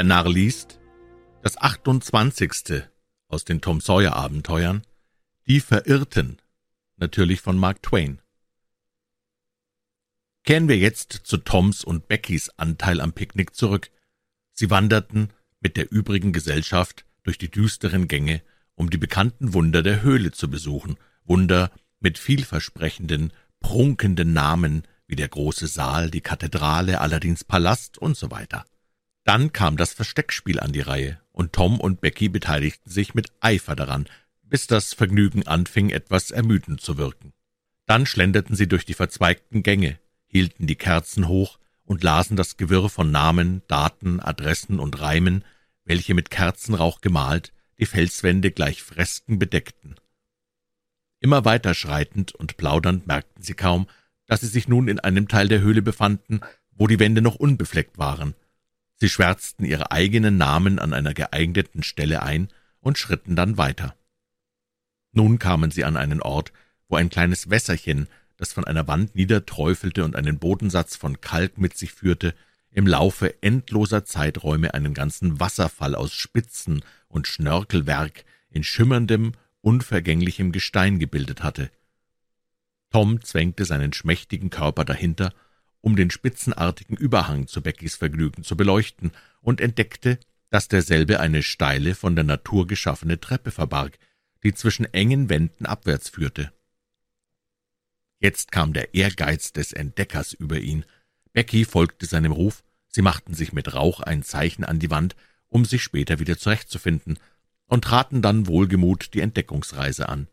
Der Narr liest das 28. aus den Tom Sawyer Abenteuern Die Verirrten, natürlich von Mark Twain. Kehren wir jetzt zu Toms und Beckys Anteil am Picknick zurück. Sie wanderten mit der übrigen Gesellschaft durch die düsteren Gänge, um die bekannten Wunder der Höhle zu besuchen, Wunder mit vielversprechenden, prunkenden Namen wie der große Saal, die Kathedrale, Aladins Palast und so weiter. Dann kam das Versteckspiel an die Reihe, und Tom und Becky beteiligten sich mit Eifer daran, bis das Vergnügen anfing, etwas ermüdend zu wirken. Dann schlenderten sie durch die verzweigten Gänge, hielten die Kerzen hoch und lasen das Gewirr von Namen, Daten, Adressen und Reimen, welche mit Kerzenrauch gemalt die Felswände gleich Fresken bedeckten. Immer weiter schreitend und plaudernd merkten sie kaum, dass sie sich nun in einem Teil der Höhle befanden, wo die Wände noch unbefleckt waren, Sie schwärzten ihre eigenen Namen an einer geeigneten Stelle ein und schritten dann weiter. Nun kamen sie an einen Ort, wo ein kleines Wässerchen, das von einer Wand niederträufelte und einen Bodensatz von Kalk mit sich führte, im Laufe endloser Zeiträume einen ganzen Wasserfall aus Spitzen und Schnörkelwerk in schimmerndem, unvergänglichem Gestein gebildet hatte. Tom zwängte seinen schmächtigen Körper dahinter um den spitzenartigen Überhang zu Beckys Vergnügen zu beleuchten, und entdeckte, dass derselbe eine steile, von der Natur geschaffene Treppe verbarg, die zwischen engen Wänden abwärts führte. Jetzt kam der Ehrgeiz des Entdeckers über ihn. Becky folgte seinem Ruf, sie machten sich mit Rauch ein Zeichen an die Wand, um sich später wieder zurechtzufinden, und traten dann wohlgemut die Entdeckungsreise an.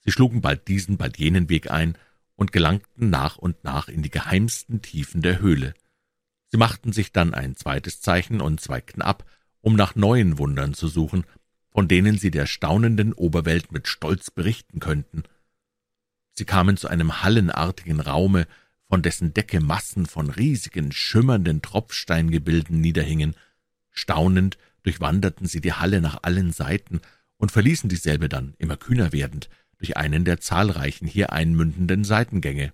Sie schlugen bald diesen, bald jenen Weg ein und gelangten nach und nach in die geheimsten Tiefen der Höhle. Sie machten sich dann ein zweites Zeichen und zweigten ab, um nach neuen Wundern zu suchen, von denen sie der staunenden Oberwelt mit Stolz berichten könnten. Sie kamen zu einem hallenartigen Raume, von dessen Decke Massen von riesigen, schimmernden Tropfsteingebilden niederhingen. Staunend durchwanderten sie die Halle nach allen Seiten und verließen dieselbe dann, immer kühner werdend, durch einen der zahlreichen hier einmündenden Seitengänge.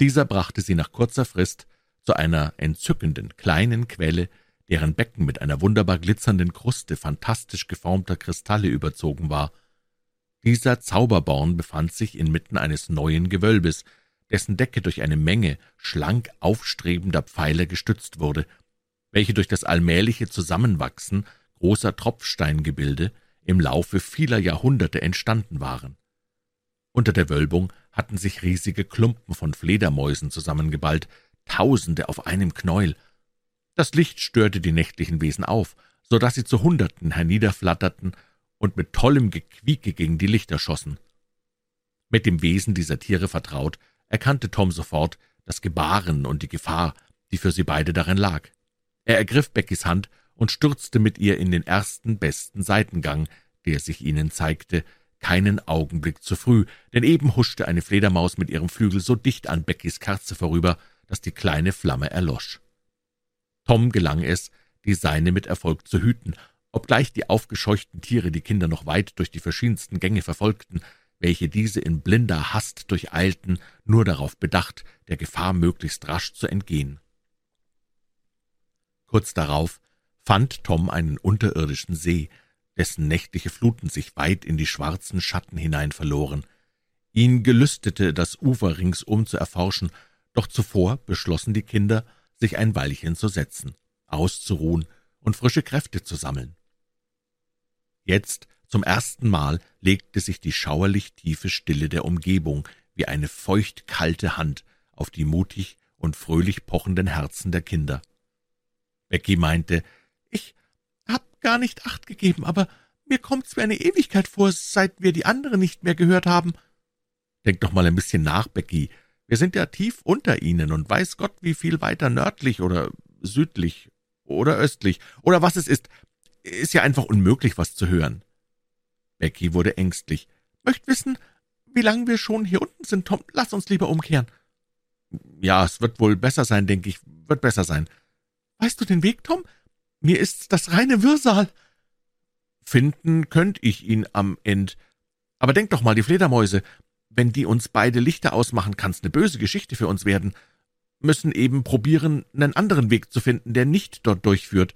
Dieser brachte sie nach kurzer Frist zu einer entzückenden kleinen Quelle, deren Becken mit einer wunderbar glitzernden Kruste fantastisch geformter Kristalle überzogen war. Dieser Zauberborn befand sich inmitten eines neuen Gewölbes, dessen Decke durch eine Menge schlank aufstrebender Pfeiler gestützt wurde, welche durch das allmähliche Zusammenwachsen großer Tropfsteingebilde im Laufe vieler Jahrhunderte entstanden waren. Unter der Wölbung hatten sich riesige Klumpen von Fledermäusen zusammengeballt, Tausende auf einem Knäuel. Das Licht störte die nächtlichen Wesen auf, so dass sie zu Hunderten herniederflatterten und mit tollem Gequieke gegen die Lichter schossen. Mit dem Wesen dieser Tiere vertraut, erkannte Tom sofort das Gebaren und die Gefahr, die für sie beide darin lag. Er ergriff Beckys Hand und stürzte mit ihr in den ersten besten Seitengang, der sich ihnen zeigte, keinen Augenblick zu früh, denn eben huschte eine Fledermaus mit ihrem Flügel so dicht an Beckys Kerze vorüber, dass die kleine Flamme erlosch. Tom gelang es, die seine mit Erfolg zu hüten, obgleich die aufgescheuchten Tiere die Kinder noch weit durch die verschiedensten Gänge verfolgten, welche diese in blinder Hast durcheilten, nur darauf bedacht, der Gefahr möglichst rasch zu entgehen. Kurz darauf fand Tom einen unterirdischen See, dessen nächtliche Fluten sich weit in die schwarzen Schatten hinein verloren. Ihn gelüstete, das Ufer ringsum zu erforschen, doch zuvor beschlossen die Kinder, sich ein Weilchen zu setzen, auszuruhen und frische Kräfte zu sammeln. Jetzt zum ersten Mal legte sich die schauerlich tiefe Stille der Umgebung wie eine feucht kalte Hand auf die mutig und fröhlich pochenden Herzen der Kinder. Becky meinte, ich hab gar nicht acht gegeben, aber mir kommt's wie eine Ewigkeit vor, seit wir die andere nicht mehr gehört haben. Denk doch mal ein bisschen nach, Becky. Wir sind ja tief unter ihnen und weiß Gott, wie viel weiter nördlich oder südlich oder östlich oder was es ist. Ist ja einfach unmöglich, was zu hören. Becky wurde ängstlich. Möcht wissen, wie lange wir schon hier unten sind, Tom. Lass uns lieber umkehren. Ja, es wird wohl besser sein, denke ich. Wird besser sein. Weißt du den Weg, Tom? Mir ist's das reine Wirrsal. Finden könnt ich ihn am End. Aber denk doch mal, die Fledermäuse, wenn die uns beide Lichter ausmachen, kann's ne böse Geschichte für uns werden. müssen eben probieren, einen anderen Weg zu finden, der nicht dort durchführt.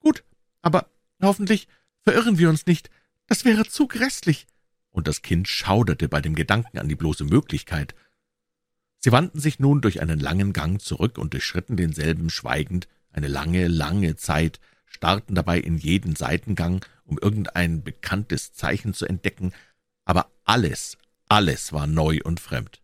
Gut, aber hoffentlich verirren wir uns nicht. Das wäre zu grässlich. Und das Kind schauderte bei dem Gedanken an die bloße Möglichkeit. Sie wandten sich nun durch einen langen Gang zurück und durchschritten denselben schweigend eine lange, lange Zeit, starrten dabei in jeden Seitengang, um irgendein bekanntes Zeichen zu entdecken, aber alles, alles war neu und fremd.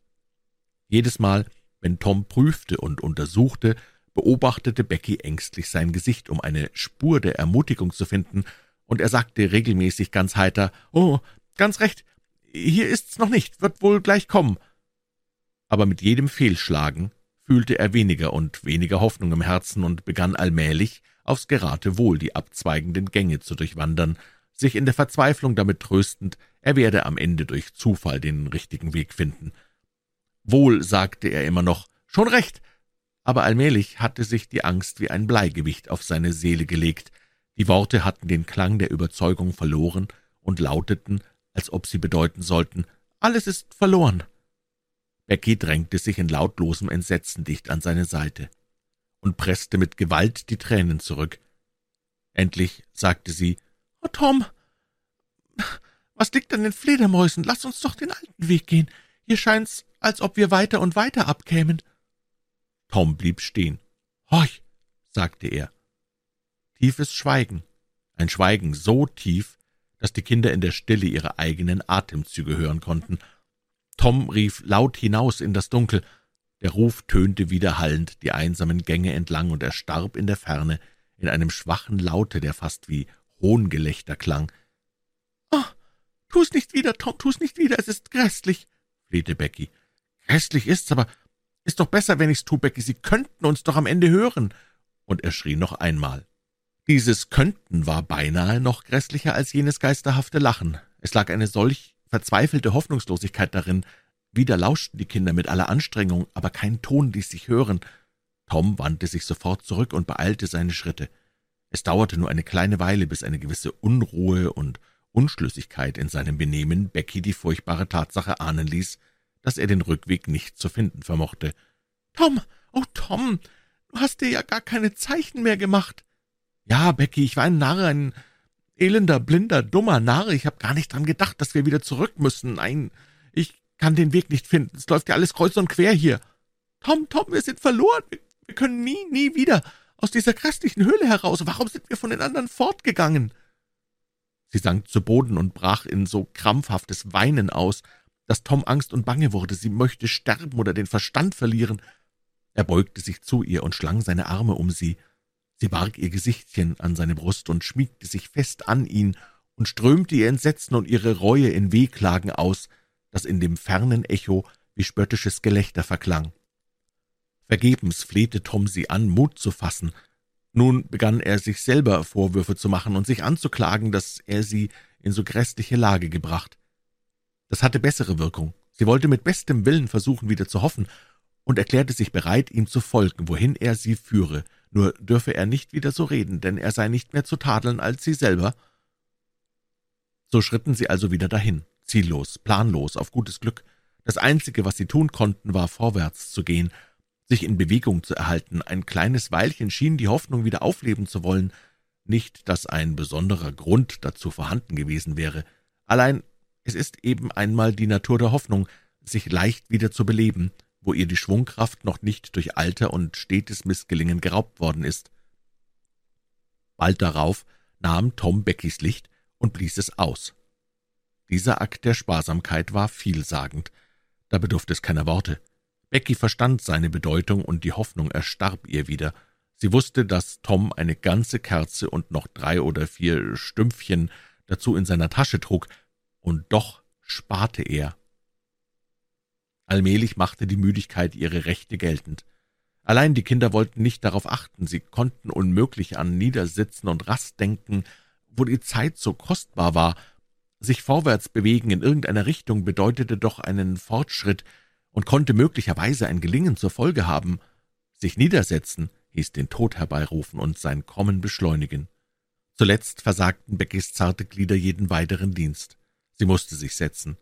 Jedes Mal, wenn Tom prüfte und untersuchte, beobachtete Becky ängstlich sein Gesicht, um eine Spur der Ermutigung zu finden, und er sagte regelmäßig ganz heiter, »Oh, ganz recht, hier ist's noch nicht, wird wohl gleich kommen.« Aber mit jedem Fehlschlagen fühlte er weniger und weniger Hoffnung im Herzen und begann allmählich aufs Geratewohl die abzweigenden Gänge zu durchwandern, sich in der Verzweiflung damit tröstend, er werde am Ende durch Zufall den richtigen Weg finden. Wohl, sagte er immer noch, schon recht, aber allmählich hatte sich die Angst wie ein Bleigewicht auf seine Seele gelegt, die Worte hatten den Klang der Überzeugung verloren und lauteten, als ob sie bedeuten sollten, alles ist verloren. Becky drängte sich in lautlosem Entsetzen dicht an seine Seite und presste mit Gewalt die Tränen zurück. Endlich sagte sie, »Oh, Tom, was liegt an den Fledermäusen? Lass uns doch den alten Weg gehen. Hier scheint's, als ob wir weiter und weiter abkämen.« Tom blieb stehen. »Horch«, sagte er, tiefes Schweigen, ein Schweigen so tief, dass die Kinder in der Stille ihre eigenen Atemzüge hören konnten. Tom rief laut hinaus in das Dunkel. Der Ruf tönte widerhallend die einsamen Gänge entlang und erstarb in der Ferne in einem schwachen Laute, der fast wie Hohngelächter klang. »Oh, tu's nicht wieder, Tom, tu's nicht wieder, es ist grässlich«, flehte Becky. »Grässlich ist's, aber ist doch besser, wenn ich's tu, Becky, Sie könnten uns doch am Ende hören.« Und er schrie noch einmal. Dieses Könnten war beinahe noch grässlicher als jenes geisterhafte Lachen. Es lag eine solch verzweifelte Hoffnungslosigkeit darin. Wieder lauschten die Kinder mit aller Anstrengung, aber kein Ton ließ sich hören. Tom wandte sich sofort zurück und beeilte seine Schritte. Es dauerte nur eine kleine Weile, bis eine gewisse Unruhe und Unschlüssigkeit in seinem Benehmen Becky die furchtbare Tatsache ahnen ließ, dass er den Rückweg nicht zu finden vermochte. »Tom, oh Tom, du hast dir ja gar keine Zeichen mehr gemacht!« »Ja, Becky, ich war ein Narr, ein elender, blinder, dummer Narr. Ich habe gar nicht dran gedacht, dass wir wieder zurück müssen. Nein, ich kann den Weg nicht finden. Es läuft ja alles kreuz und quer hier. Tom, Tom, wir sind verloren. Wir, wir können nie, nie wieder aus dieser grässlichen Höhle heraus. Warum sind wir von den anderen fortgegangen?« Sie sank zu Boden und brach in so krampfhaftes Weinen aus, dass Tom Angst und Bange wurde. Sie möchte sterben oder den Verstand verlieren. Er beugte sich zu ihr und schlang seine Arme um sie. Sie barg ihr Gesichtchen an seine Brust und schmiegte sich fest an ihn und strömte ihr Entsetzen und ihre Reue in Wehklagen aus, das in dem fernen Echo wie spöttisches Gelächter verklang. Vergebens flehte Tom sie an, Mut zu fassen. Nun begann er sich selber Vorwürfe zu machen und sich anzuklagen, dass er sie in so grässliche Lage gebracht. Das hatte bessere Wirkung. Sie wollte mit bestem Willen versuchen, wieder zu hoffen, und erklärte sich bereit, ihm zu folgen, wohin er sie führe, nur dürfe er nicht wieder so reden, denn er sei nicht mehr zu tadeln als sie selber. So schritten sie also wieder dahin, ziellos, planlos, auf gutes Glück. Das Einzige, was sie tun konnten, war vorwärts zu gehen, sich in Bewegung zu erhalten. Ein kleines Weilchen schien die Hoffnung wieder aufleben zu wollen. Nicht, dass ein besonderer Grund dazu vorhanden gewesen wäre. Allein es ist eben einmal die Natur der Hoffnung, sich leicht wieder zu beleben, wo ihr die Schwungkraft noch nicht durch Alter und stetes Missgelingen geraubt worden ist. Bald darauf nahm Tom Beckys Licht und blies es aus. Dieser Akt der Sparsamkeit war vielsagend, da bedurfte es keiner Worte. Becky verstand seine Bedeutung, und die Hoffnung erstarb ihr wieder. Sie wusste, dass Tom eine ganze Kerze und noch drei oder vier Stümpfchen dazu in seiner Tasche trug, und doch sparte er. Allmählich machte die Müdigkeit ihre Rechte geltend. Allein die Kinder wollten nicht darauf achten, sie konnten unmöglich an Niedersitzen und Rast denken, wo die Zeit so kostbar war. Sich vorwärts bewegen in irgendeiner Richtung bedeutete doch einen Fortschritt und konnte möglicherweise ein Gelingen zur Folge haben. Sich niedersetzen hieß den Tod herbeirufen und sein Kommen beschleunigen. Zuletzt versagten Beckys zarte Glieder jeden weiteren Dienst. Sie musste sich setzen.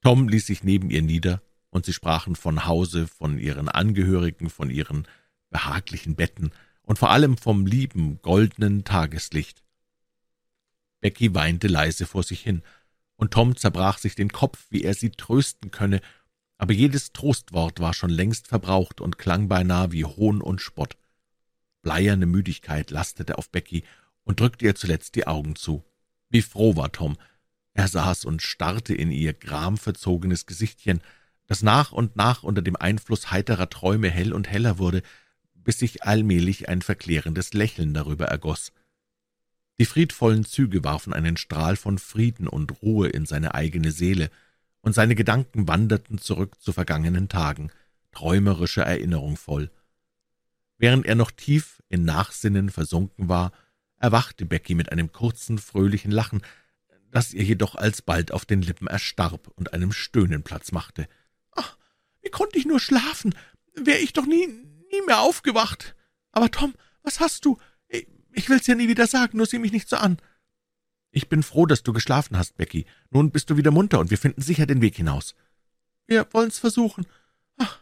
Tom ließ sich neben ihr nieder, und sie sprachen von Hause, von ihren Angehörigen, von ihren behaglichen Betten und vor allem vom lieben, goldenen Tageslicht. Becky weinte leise vor sich hin, und Tom zerbrach sich den Kopf, wie er sie trösten könne, aber jedes Trostwort war schon längst verbraucht und klang beinahe wie Hohn und Spott. Bleierne Müdigkeit lastete auf Becky und drückte ihr zuletzt die Augen zu. Wie froh war Tom. Er saß und starrte in ihr gramverzogenes Gesichtchen, das nach und nach unter dem Einfluss heiterer Träume hell und heller wurde, bis sich allmählich ein verklärendes Lächeln darüber ergoß. Die friedvollen Züge warfen einen Strahl von Frieden und Ruhe in seine eigene Seele, und seine Gedanken wanderten zurück zu vergangenen Tagen, träumerischer Erinnerung voll. Während er noch tief in Nachsinnen versunken war, erwachte Becky mit einem kurzen, fröhlichen Lachen, das ihr jedoch alsbald auf den Lippen erstarb und einem Stöhnen Platz machte. »Ach, wie konnte ich nur schlafen? Wär ich doch nie, nie mehr aufgewacht. Aber Tom, was hast du? Ich will's ja nie wieder sagen, nur sieh mich nicht so an.« »Ich bin froh, dass du geschlafen hast, Becky. Nun bist du wieder munter, und wir finden sicher den Weg hinaus.« »Wir wollen's versuchen. Ach,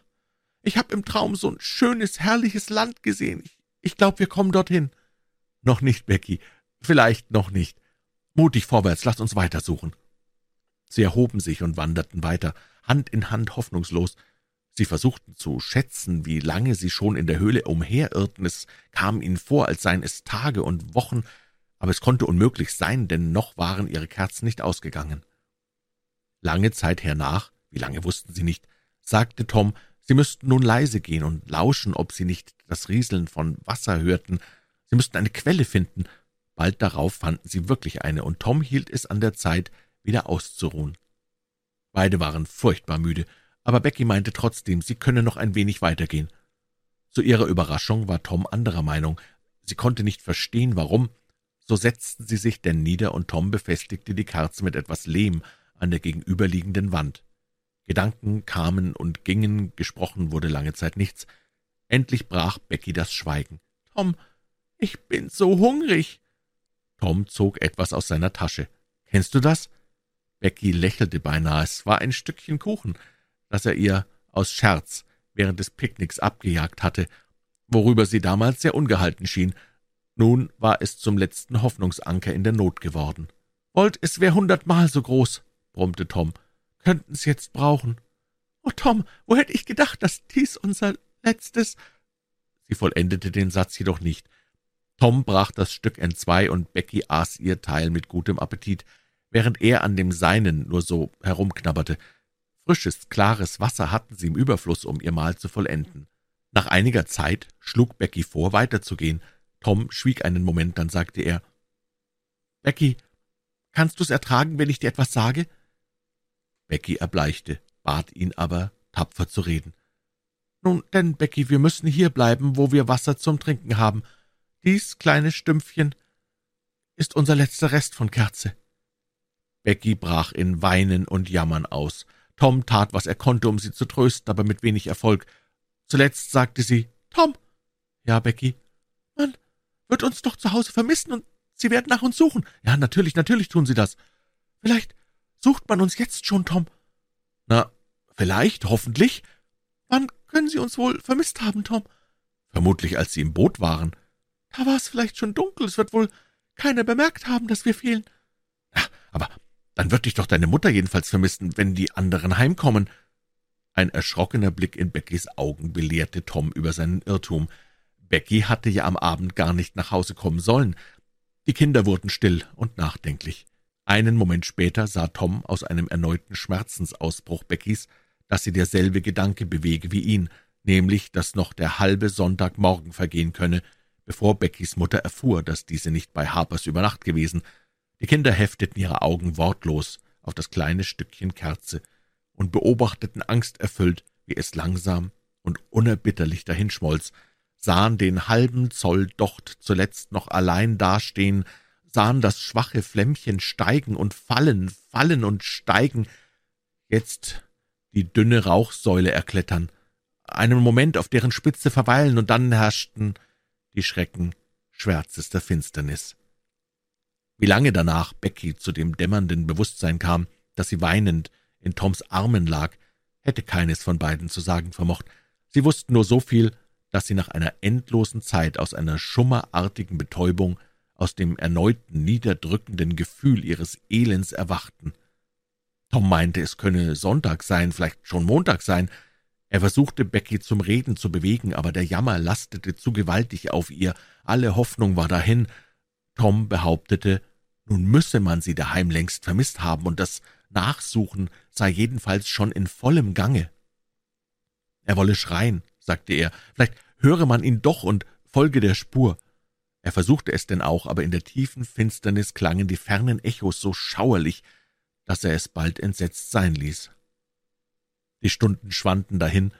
ich hab im Traum so ein schönes, herrliches Land gesehen. Ich, ich glaube, wir kommen dorthin.« »Noch nicht, Becky. Vielleicht noch nicht. Mutig vorwärts, lasst uns weitersuchen.« Sie erhoben sich und wanderten weiter, Hand in Hand hoffnungslos. Sie versuchten zu schätzen, wie lange sie schon in der Höhle umherirrten. Es kam ihnen vor, als seien es Tage und Wochen, aber es konnte unmöglich sein, denn noch waren ihre Kerzen nicht ausgegangen. Lange Zeit hernach, wie lange wussten sie nicht, sagte Tom, sie müssten nun leise gehen und lauschen, ob sie nicht das Rieseln von Wasser hörten. Sie müssten eine Quelle finden. Bald darauf fanden sie wirklich eine, und Tom hielt es an der Zeit, wieder auszuruhen. Beide waren furchtbar müde, aber Becky meinte trotzdem, sie könne noch ein wenig weitergehen. Zu ihrer Überraschung war Tom anderer Meinung. Sie konnte nicht verstehen, warum, so setzten sie sich denn nieder, und Tom befestigte die Kerze mit etwas Lehm an der gegenüberliegenden Wand. Gedanken kamen und gingen, gesprochen wurde lange Zeit nichts. Endlich brach Becky das Schweigen. »Tom, ich bin so hungrig!« Tom zog etwas aus seiner Tasche. »Kennst du das?« Becky lächelte beinahe. Es war ein Stückchen Kuchen, das er ihr aus Scherz während des Picknicks abgejagt hatte, worüber sie damals sehr ungehalten schien, nun war es zum letzten Hoffnungsanker in der Not geworden. »Wollt, es wär hundertmal so groß«, brummte Tom. »Könnten's jetzt brauchen.« »Oh, Tom, wo hätte ich gedacht, dass dies unser letztes…« Sie vollendete den Satz jedoch nicht. Tom brach das Stück entzwei, und Becky aß ihr Teil mit gutem Appetit, während er an dem Seinen nur so herumknabberte. Frisches, klares Wasser hatten sie im Überfluss, um ihr Mahl zu vollenden. Nach einiger Zeit schlug Becky vor, weiterzugehen. Tom schwieg einen Moment, dann sagte er, »Becky, kannst du's ertragen, wenn ich dir etwas sage?« Becky erbleichte, bat ihn aber, tapfer zu reden. »Nun denn, Becky, wir müssen hier bleiben, wo wir Wasser zum Trinken haben. Dies kleine Stümpfchen ist unser letzter Rest von Kerze.« Becky brach in Weinen und Jammern aus. Tom tat, was er konnte, um sie zu trösten, aber mit wenig Erfolg. Zuletzt sagte sie, »Tom!« »Ja, Becky?« »Man wird uns doch zu Hause vermissen, und Sie werden nach uns suchen. Ja, natürlich, natürlich tun Sie das. Vielleicht sucht man uns jetzt schon, Tom.« »Na, vielleicht, hoffentlich. Wann können Sie uns wohl vermisst haben, Tom?« »Vermutlich, als Sie im Boot waren.« »Da war es vielleicht schon dunkel. Es wird wohl keiner bemerkt haben, dass wir fehlen.« »Ach, aber dann wird dich doch deine Mutter jedenfalls vermissen, wenn die anderen heimkommen.« Ein erschrockener Blick in Beckys Augen belehrte Tom über seinen Irrtum. Becky hatte ja am Abend gar nicht nach Hause kommen sollen. Die Kinder wurden still und nachdenklich. Einen Moment später sah Tom aus einem erneuten Schmerzensausbruch Beckys, dass sie derselbe Gedanke bewege wie ihn, nämlich, dass noch der halbe Sonntagmorgen vergehen könne, bevor Beckys Mutter erfuhr, dass diese nicht bei Harpers über Nacht gewesen. Die Kinder hefteten ihre Augen wortlos auf das kleine Stückchen Kerze und beobachteten angsterfüllt, wie es langsam und unerbitterlich dahinschmolz, sahen den halben Zoll Docht zuletzt noch allein dastehen, sahen das schwache Flämmchen steigen und fallen, fallen und steigen, jetzt die dünne Rauchsäule erklettern, einen Moment auf deren Spitze verweilen, und dann herrschten die Schrecken schwärzester Finsternis. Wie lange danach Becky zu dem dämmernden Bewusstsein kam, dass sie weinend in Toms Armen lag, hätte keines von beiden zu sagen vermocht. Sie wussten nur so viel, dass sie nach einer endlosen Zeit aus einer schummerartigen Betäubung, aus dem erneuten niederdrückenden Gefühl ihres Elends erwachten. Tom meinte, es könne Sonntag sein, vielleicht schon Montag sein. Er versuchte, Becky zum Reden zu bewegen, aber der Jammer lastete zu gewaltig auf ihr, alle Hoffnung war dahin. Tom behauptete, nun müsse man sie daheim längst vermisst haben, und das Nachsuchen sei jedenfalls schon in vollem Gange. Er wolle schreien, sagte er, vielleicht höre man ihn doch und folge der Spur. Er versuchte es denn auch, aber in der tiefen Finsternis klangen die fernen Echos so schauerlich, dass er es bald entsetzt sein ließ. Die Stunden schwanden dahin,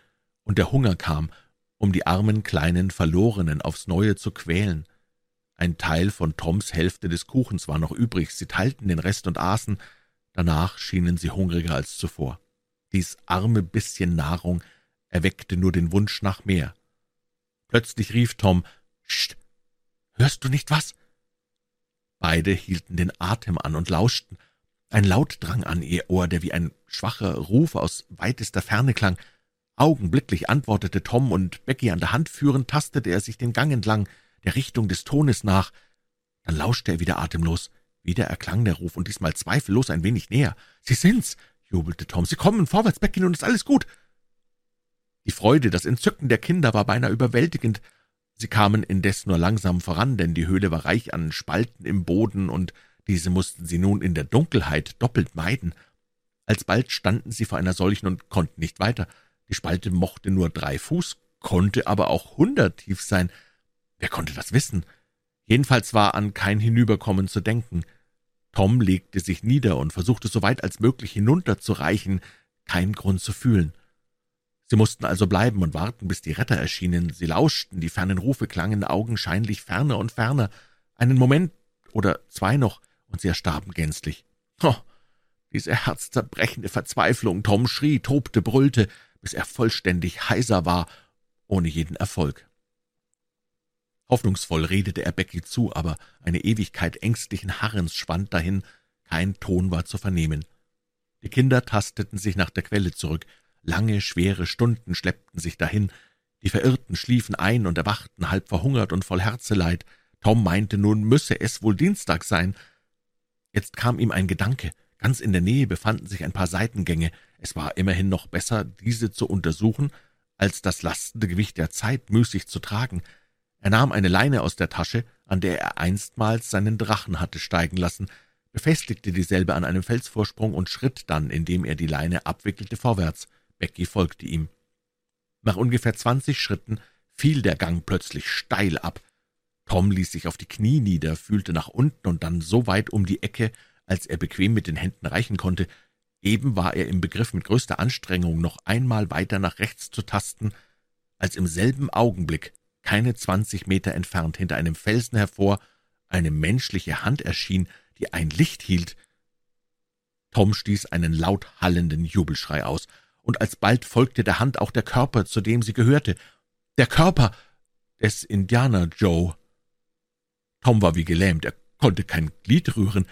und der Hunger kam, um die armen kleinen Verlorenen aufs Neue zu quälen. Ein Teil von Toms Hälfte des Kuchens war noch übrig, sie teilten den Rest und aßen, danach schienen sie hungriger als zuvor. Dies arme bisschen Nahrung erweckte nur den Wunsch nach mehr. Plötzlich rief Tom, »Scht, hörst du nicht was?« Beide hielten den Atem an und lauschten. Ein Laut drang an ihr Ohr, der wie ein schwacher Ruf aus weitester Ferne klang. Augenblicklich antwortete Tom, und Becky an der Hand führend, tastete er sich den Gang entlang, der Richtung des Tones nach. Dann lauschte er wieder atemlos. Wieder erklang der Ruf, und diesmal zweifellos ein wenig näher. »Sie sind's«, jubelte Tom. »Sie kommen vorwärts, Becky, nun ist alles gut.« Die Freude, das Entzücken der Kinder war beinahe überwältigend. Sie kamen indes nur langsam voran, denn die Höhle war reich an Spalten im Boden, und diese mussten sie nun in der Dunkelheit doppelt meiden. Alsbald standen sie vor einer solchen und konnten nicht weiter. Die Spalte mochte nur drei Fuß, konnte aber auch hundert tief sein. Wer konnte das wissen? Jedenfalls war an kein Hinüberkommen zu denken. Tom legte sich nieder und versuchte so weit als möglich hinunterzureichen, kein Grund zu fühlen. Sie mussten also bleiben und warten, bis die Retter erschienen. Sie lauschten, die fernen Rufe klangen augenscheinlich ferner und ferner. Einen Moment oder zwei noch, und sie erstarben gänzlich. Oh, diese herzzerbrechende Verzweiflung. Tom schrie, tobte, brüllte, bis er vollständig heiser war, ohne jeden Erfolg. Hoffnungsvoll redete er Becky zu, aber eine Ewigkeit ängstlichen Harrens schwand dahin, kein Ton war zu vernehmen. Die Kinder tasteten sich nach der Quelle zurück, lange, schwere Stunden schleppten sich dahin, die Verirrten schliefen ein und erwachten halb verhungert und voll Herzeleid. Tom meinte, nun müsse es wohl Dienstag sein, Jetzt kam ihm ein Gedanke. Ganz in der Nähe befanden sich ein paar Seitengänge. Es war immerhin noch besser, diese zu untersuchen, als das lastende Gewicht der Zeit müßig zu tragen. Er nahm eine Leine aus der Tasche, an der er einstmals seinen Drachen hatte steigen lassen, befestigte dieselbe an einem Felsvorsprung und schritt dann, indem er die Leine abwickelte, vorwärts. Becky folgte ihm. Nach ungefähr zwanzig Schritten fiel der Gang plötzlich steil ab. Tom ließ sich auf die Knie nieder, fühlte nach unten und dann so weit um die Ecke, als er bequem mit den Händen reichen konnte. Eben war er im Begriff, mit größter Anstrengung noch einmal weiter nach rechts zu tasten, als im selben Augenblick, keine zwanzig Meter entfernt, hinter einem Felsen hervor, eine menschliche Hand erschien, die ein Licht hielt. Tom stieß einen laut hallenden Jubelschrei aus, und alsbald folgte der Hand auch der Körper, zu dem sie gehörte. Der Körper des Indianer Joe. Tom war wie gelähmt, er konnte kein Glied rühren.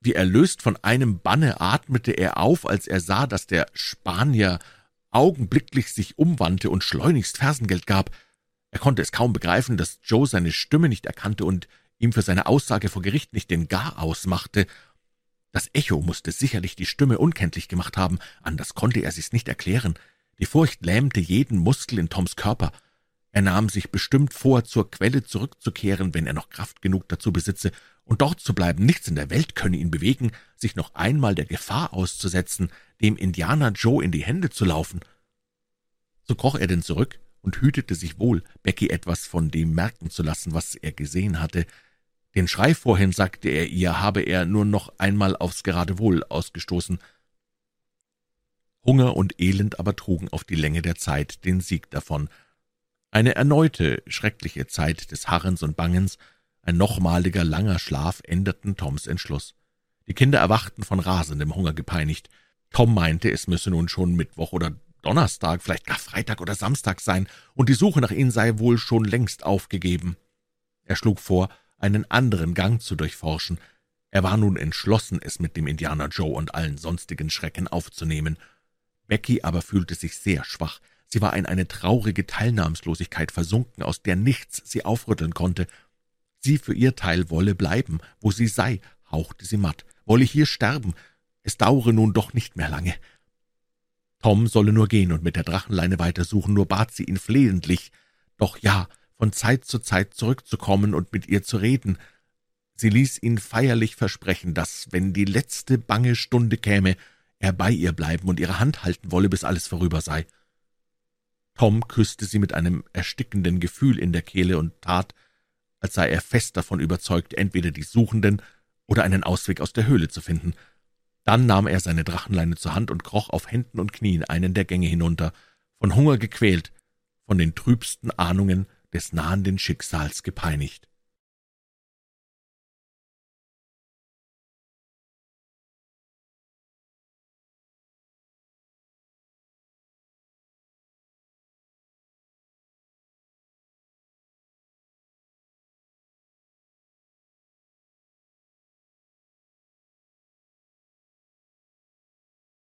Wie erlöst von einem Banne atmete er auf, als er sah, dass der Spanier augenblicklich sich umwandte und schleunigst Fersengeld gab. Er konnte es kaum begreifen, dass Joe seine Stimme nicht erkannte und ihm für seine Aussage vor Gericht nicht den Gar ausmachte. Das Echo musste sicherlich die Stimme unkenntlich gemacht haben, anders konnte er sich's nicht erklären. Die Furcht lähmte jeden Muskel in Toms Körper. Er nahm sich bestimmt vor, zur Quelle zurückzukehren, wenn er noch Kraft genug dazu besitze, und dort zu bleiben. Nichts in der Welt könne ihn bewegen, sich noch einmal der Gefahr auszusetzen, dem Indianer Joe in die Hände zu laufen. So kroch er denn zurück und hütete sich wohl, Becky etwas von dem merken zu lassen, was er gesehen hatte. Den Schrei vorhin, sagte er ihr, habe er nur noch einmal aufs Geradewohl ausgestoßen. Hunger und Elend aber trugen auf die Länge der Zeit den Sieg davon, eine erneute schreckliche Zeit des Harrens und Bangens, ein nochmaliger langer Schlaf änderten Toms Entschluss. Die Kinder erwachten von rasendem Hunger gepeinigt. Tom meinte, es müsse nun schon Mittwoch oder Donnerstag, vielleicht gar Freitag oder Samstag sein, und die Suche nach ihnen sei wohl schon längst aufgegeben. Er schlug vor, einen anderen Gang zu durchforschen. Er war nun entschlossen, es mit dem Indianer Joe und allen sonstigen Schrecken aufzunehmen. Becky aber fühlte sich sehr schwach. Sie war in eine traurige Teilnahmslosigkeit versunken, aus der nichts sie aufrütteln konnte. Sie für ihr Teil wolle bleiben, wo sie sei, hauchte sie matt, wolle hier sterben, es dauere nun doch nicht mehr lange. Tom solle nur gehen und mit der Drachenleine weitersuchen, nur bat sie ihn flehentlich, doch ja, von Zeit zu Zeit zurückzukommen und mit ihr zu reden. Sie ließ ihn feierlich versprechen, dass, wenn die letzte bange Stunde käme, er bei ihr bleiben und ihre Hand halten wolle, bis alles vorüber sei. Tom küsste sie mit einem erstickenden Gefühl in der Kehle und tat, als sei er fest davon überzeugt, entweder die Suchenden oder einen Ausweg aus der Höhle zu finden. Dann nahm er seine Drachenleine zur Hand und kroch auf Händen und Knien einen der Gänge hinunter, von Hunger gequält, von den trübsten Ahnungen des nahenden Schicksals gepeinigt.